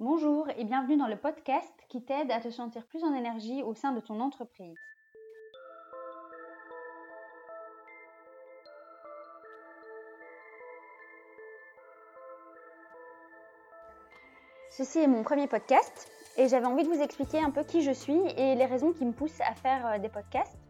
Bonjour et bienvenue dans le podcast qui t'aide à te sentir plus en énergie au sein de ton entreprise. Ceci est mon premier podcast et j'avais envie de vous expliquer un peu qui je suis et les raisons qui me poussent à faire euh, des podcasts.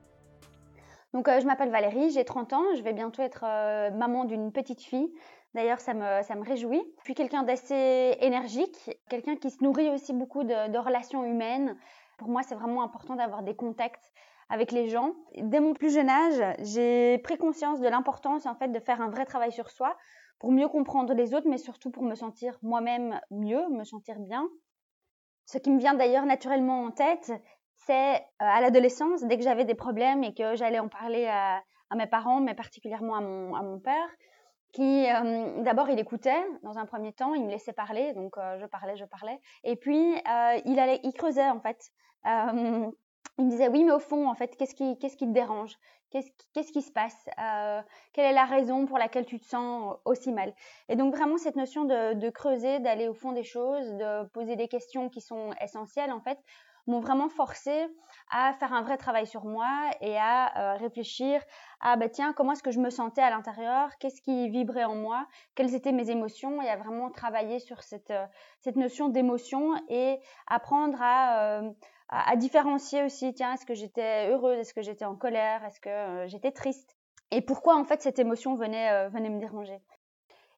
Donc euh, je m'appelle Valérie, j'ai 30 ans, je vais bientôt être euh, maman d'une petite fille D'ailleurs, ça me, ça me réjouit. Puis quelqu'un d'assez énergique, quelqu'un qui se nourrit aussi beaucoup de, relations humaines. Pour moi, c'est vraiment important d'avoir des contacts avec les gens. Dès mon plus jeune âge, j'ai pris conscience de l'importance en fait de faire un vrai travail sur soi pour mieux comprendre les autres, mais surtout pour me sentir moi-même mieux, me sentir bien. Ce qui me vient d'ailleurs naturellement en tête, c'est euh, à l'adolescence, dès que j'avais des problèmes et que j'allais en parler à, mes parents, mais particulièrement à mon, à mon père, qui euh, d'abord il écoutait dans un premier temps, il me laissait parler, donc euh, je parlais, je parlais, et puis il allait, il creusait en fait. il me disait oui, mais au fond en fait, qu'est-ce qui, qu'est-ce qui te dérange? Qu'est-ce qui, qui se passe? Quelle est la raison pour laquelle tu te sens aussi mal? Et donc vraiment cette notion de creuser, d'aller au fond des choses, de poser des questions qui sont essentielles en fait, m'ont vraiment forcé à faire un vrai travail sur moi et à euh, réfléchir à bah tiens comment est-ce que je me sentais à l'intérieur, qu'est-ce qui vibrait en moi, quelles étaient mes émotions? Et à vraiment travailler sur cette euh, cette notion d'émotion et apprendre euh, à, à, différencier aussi tiens est-ce que j'étais heureuse, est-ce que j'étais en colère, est-ce que j'étais triste? Et pourquoi en fait cette émotion venait venait me déranger?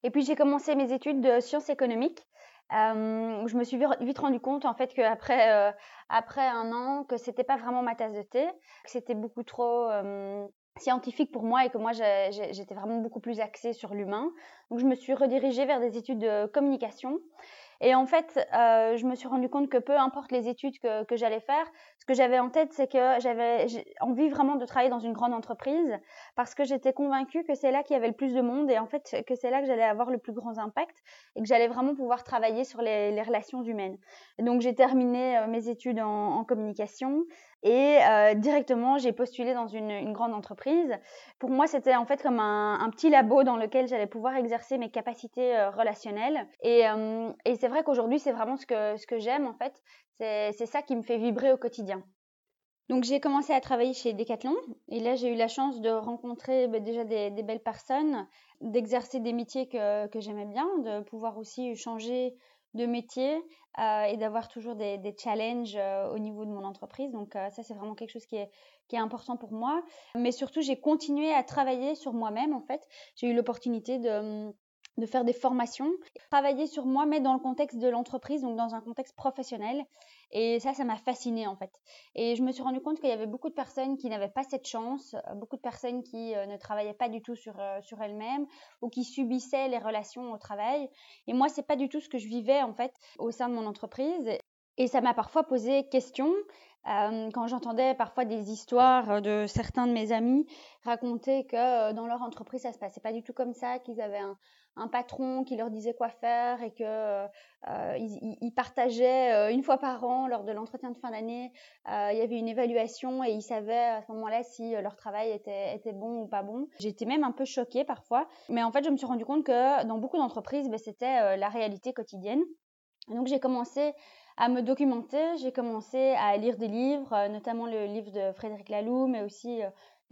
Et puis j'ai commencé mes études de sciences économiques euh, je me suis vite rendu compte en fait qu'après euh, après un an que c'était pas vraiment ma tasse de thé, que c'était beaucoup trop euh, scientifique pour moi et que moi j'étais vraiment beaucoup plus axée sur l'humain. Donc je me suis redirigée vers des études de communication et en fait, euh, je me suis rendu compte que peu importe les études que, j'allais faire, ce que j'avais en tête, c'est que j'avais envie vraiment de travailler dans une grande entreprise parce que j'étais convaincue que c'est là qu'il y avait le plus de monde et en fait que c'est là que j'allais avoir le plus grand impact et que j'allais vraiment pouvoir travailler sur les, relations humaines. donc j'ai terminé euh, mes études en, communication et euh, directement j'ai postulé dans une, grande entreprise. Pour moi, c'était en fait comme un, un, petit labo dans lequel j'allais pouvoir exercer mes capacités relationnelles. Et, et c'est vrai qu'aujourd'hui, c'est vraiment ce que, j'aime en fait. C'est ça qui me fait vibrer au quotidien. Donc j'ai commencé à travailler chez Decathlon et là j'ai eu la chance de rencontrer bah, déjà des, belles personnes, d'exercer des métiers que, j'aimais bien, de pouvoir aussi changer de métier euh, et d'avoir toujours des, challenges euh, au niveau de mon entreprise. Donc euh, ça, c'est vraiment quelque chose qui est important pour moi. Mais surtout, j'ai continué à travailler sur moi-même, en fait. J'ai eu l'opportunité de de faire des formations, travailler sur moi, mais dans le contexte de l'entreprise, donc dans un contexte professionnel. Et ça, ça m'a fascinée en fait. Et je me suis rendu compte qu'il y avait beaucoup de personnes qui n'avaient pas cette chance, euh, beaucoup de personnes qui euh, ne travaillaient pas du tout sur, euh, sur elles-mêmes ou qui subissaient les relations au travail. Et moi, c'est pas du tout ce que je vivais en fait au sein de mon entreprise. Et ça m'a parfois posé question euh, quand j'entendais parfois des histoires de certains de mes amis raconter que dans leur entreprise ça se passait pas du tout comme ça, qu'ils avaient un, patron qui leur disait quoi faire et que euh, ils, ils, partageaient euh, une fois par an lors de l'entretien de fin d'année, euh, il y avait une évaluation et ils savaient à ce moment-là si leur travail était, était bon ou pas bon. J'étais même un peu choquée parfois, mais en fait je me suis rendu compte que dans beaucoup d'entreprises, ben, c'était la réalité quotidienne. donc j'ai commencé à me documenter, j'ai commencé à lire des livres, notamment le livre de Frédéric Laloux, mais aussi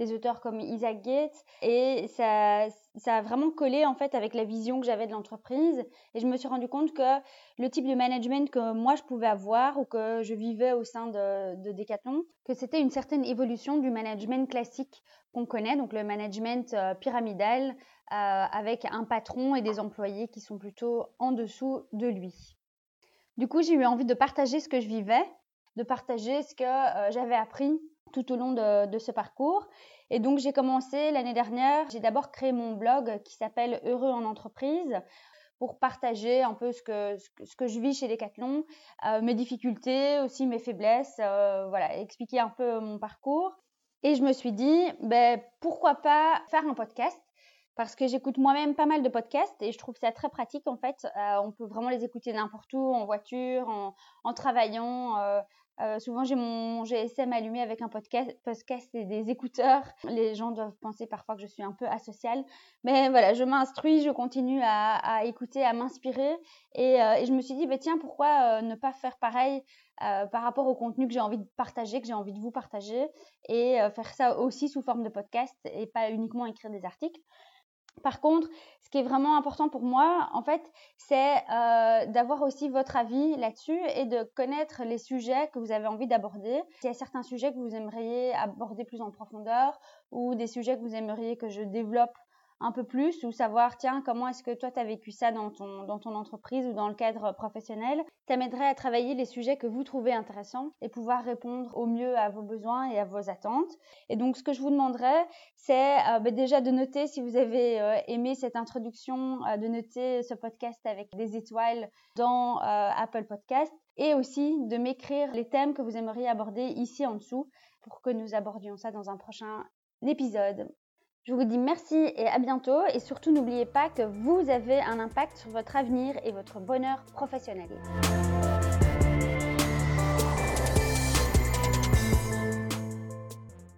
des auteurs comme Isaac Gates et ça, ça a vraiment collé en fait avec la vision que j'avais de l'entreprise. Et je me suis rendu compte que le type de management que moi je pouvais avoir ou que je vivais au sein de, de Decathlon, que c'était une certaine évolution du management classique qu'on connaît, donc le management euh, pyramidal euh, avec un patron et des employés qui sont plutôt en dessous de lui. Du coup, j'ai eu envie de partager ce que je vivais, de partager ce que euh, j'avais appris tout au long de, ce parcours. Et donc j'ai commencé l'année dernière, j'ai d'abord créé mon blog qui s'appelle Heureux en entreprise pour partager un peu ce que, ce que, je vis chez Decathlon, euh, mes difficultés, aussi mes faiblesses, euh, voilà, expliquer un peu mon parcours. Et je me suis dit, ben, pourquoi pas faire un podcast parce que j'écoute moi-même pas mal de podcasts et je trouve ça très pratique en fait. Euh, on peut vraiment les écouter n'importe où, en voiture, en, travaillant, euh, Euh, souvent, j'ai mon GSM allumé avec un podcast, et des écouteurs. Les gens doivent penser parfois que je suis un peu asociale. Mais voilà, je m'instruis, je continue à, écouter, à m'inspirer. Et, je me suis dit, bah, tiens, pourquoi ne pas faire pareil par rapport au contenu que j'ai envie de partager, que j'ai envie de vous partager, et faire ça aussi sous forme de podcast et pas uniquement écrire des articles. Par contre, ce qui est vraiment important pour moi, en fait, c'est euh, d'avoir aussi votre avis là-dessus et de connaître les sujets que vous avez envie d'aborder. S'il y a certains sujets que vous aimeriez aborder plus en profondeur ou des sujets que vous aimeriez que je développe un peu plus ou savoir, tiens, comment est-ce que toi, tu as vécu ça dans ton, dans ton entreprise ou dans le cadre professionnel. Ça m'aiderait à travailler les sujets que vous trouvez intéressants et pouvoir répondre au mieux à vos besoins et à vos attentes. Et donc, ce que je vous demanderais, c'est euh, bah, déjà de noter si vous avez euh, aimé cette introduction, euh, de noter ce podcast avec des étoiles dans Apple Podcast et aussi de m'écrire les thèmes que vous aimeriez aborder ici en dessous pour que nous abordions ça dans un prochain épisode. Je vous dis merci et à bientôt et surtout n'oubliez pas que vous avez un impact sur votre avenir et votre bonheur professionnel.